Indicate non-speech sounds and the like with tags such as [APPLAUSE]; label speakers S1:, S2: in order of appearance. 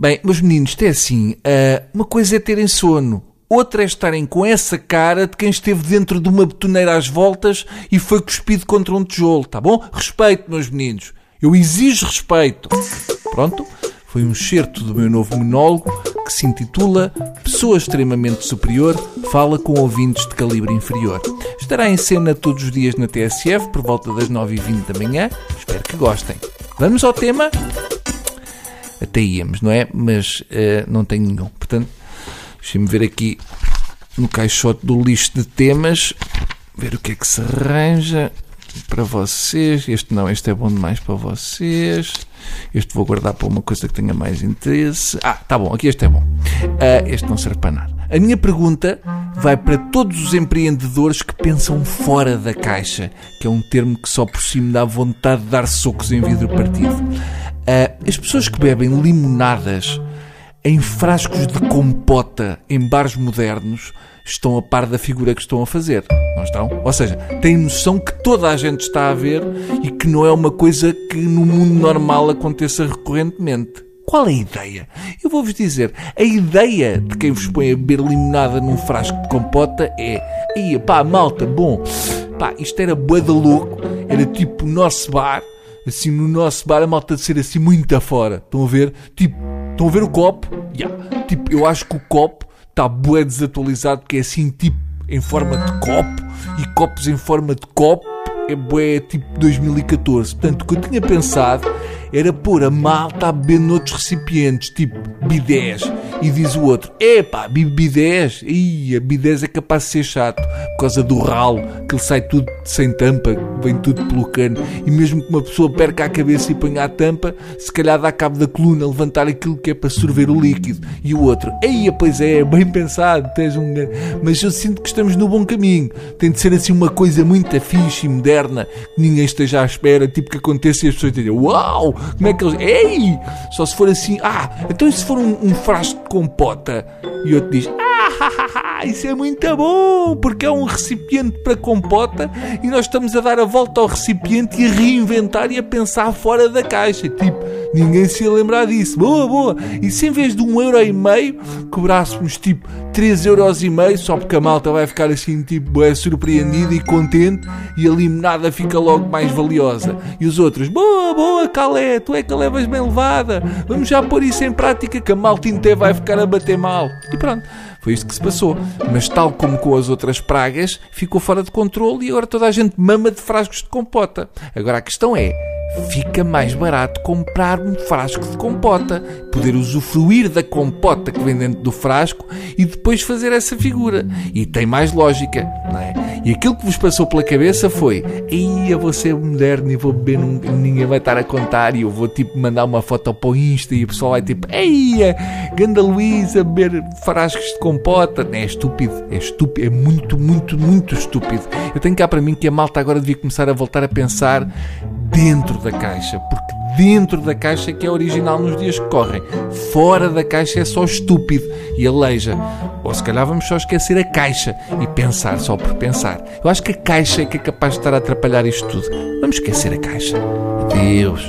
S1: Bem, meus meninos, isto é assim. ah, uma coisa é terem sono. Outra é estarem com essa cara de quem esteve dentro de uma betoneira às voltas e foi cuspido contra um tijolo, tá bom? Respeito, meus meninos. Eu exijo respeito. Pronto, foi um excerto do meu novo monólogo que se intitula Pessoa extremamente superior fala com ouvintes de calibre inferior. Estará em cena todos os dias na TSF por volta das 9h20 da manhã. Espero que gostem. Vamos ao tema? Até íamos, não é? Mas eh, não tenho nenhum. Portanto, deixem-me ver aqui no caixote do lixo de temas, ver o que é que se arranja para vocês. Este não, este é bom demais para vocês. Este vou guardar para uma coisa que tenha mais interesse. Ah, tá bom, aqui este é bom. Ah, este não serve para nada. A minha pergunta vai para todos os empreendedores que pensam fora da caixa, que é um termo que só por si me dá vontade de dar socos em vidro partido. Ah, as pessoas que bebem limonadas em frascos de compota em bares modernos estão a par da figura que estão a fazer. Não estão? Ou seja, têm noção que toda a gente está a ver e que não é uma coisa que no mundo normal aconteça recorrentemente. Qual é a ideia? Eu vou-vos dizer, a ideia de quem vos põe a beber limonada num frasco de compota é aí, pá, malta, bom, pá, isto era bué de louco, era tipo o nosso bar, assim, no nosso bar a malta de ser assim muito afora. Estão a ver? Tipo, estão a ver o copo? Yeah. Tipo, eu acho que o copo está bué desatualizado, que é assim, tipo, em forma de copo, e copos em forma de copo é bué tipo 2014. Portanto, o que eu tinha pensado era pôr a malta a beber noutros recipientes, tipo bidés. E diz o outro, epá, bidés? Ih, a bidés é capaz de ser chato, por causa do ralo, que ele sai tudo sem tampa, vem tudo pelo cano. E mesmo que uma pessoa perca a cabeça e ponha a tampa, se calhar dá cabo da coluna levantar aquilo que é para sorver o líquido. E o outro, ei, pois é, bem pensado, tens um... Mas eu sinto que estamos no bom caminho. Tem de ser assim uma coisa muito fixe e moderna, que ninguém esteja à espera, tipo que aconteça e as pessoas dizem, uau, como é que eles... Ei! Só se for assim, ah, então e se for um, um frasco de compota? E outro diz, ah, [LAUGHS] isso é muito bom, porque é um recipiente para compota e nós estamos a dar a volta ao recipiente e a reinventar e a pensar fora da caixa. Tipo, ninguém se ia lembrar disso. Boa, boa. E se em vez de um euro e meio cobrássemos tipo 3 euros e meio, só porque a malta vai ficar assim, tipo, é surpreendida e contente e a limonada fica logo mais valiosa. E os outros, boa, boa, Calé, tu é que a levas bem levada. Vamos já pôr isso em prática que a malta inteira vai ficar a bater mal. E pronto. Foi isto que se passou. Mas, tal como com as outras pragas, ficou fora de controle e agora toda a gente mama de frascos de compota. Agora a questão é: fica mais barato comprar um frasco de compota, poder usufruir da compota que vem dentro do frasco e depois fazer essa figura. E tem mais lógica, não é? E aquilo que vos passou pela cabeça foi: Ei, eu vou ser moderno e vou beber, num... ninguém vai estar a contar. E eu vou tipo mandar uma foto para o Insta e o pessoal vai tipo: Ei, Ganda Luísa, beber frascos de compota. É estúpido, é estúpido, é muito, muito, muito estúpido. Eu tenho cá para mim que a malta agora devia começar a voltar a pensar dentro da caixa, porque dentro da caixa é que é original nos dias que correm. Fora da caixa é só estúpido e aleija. Ou se calhar vamos só esquecer a caixa e pensar só por pensar. Eu acho que a caixa é que é capaz de estar a atrapalhar isto tudo. Vamos esquecer a caixa. Adeus.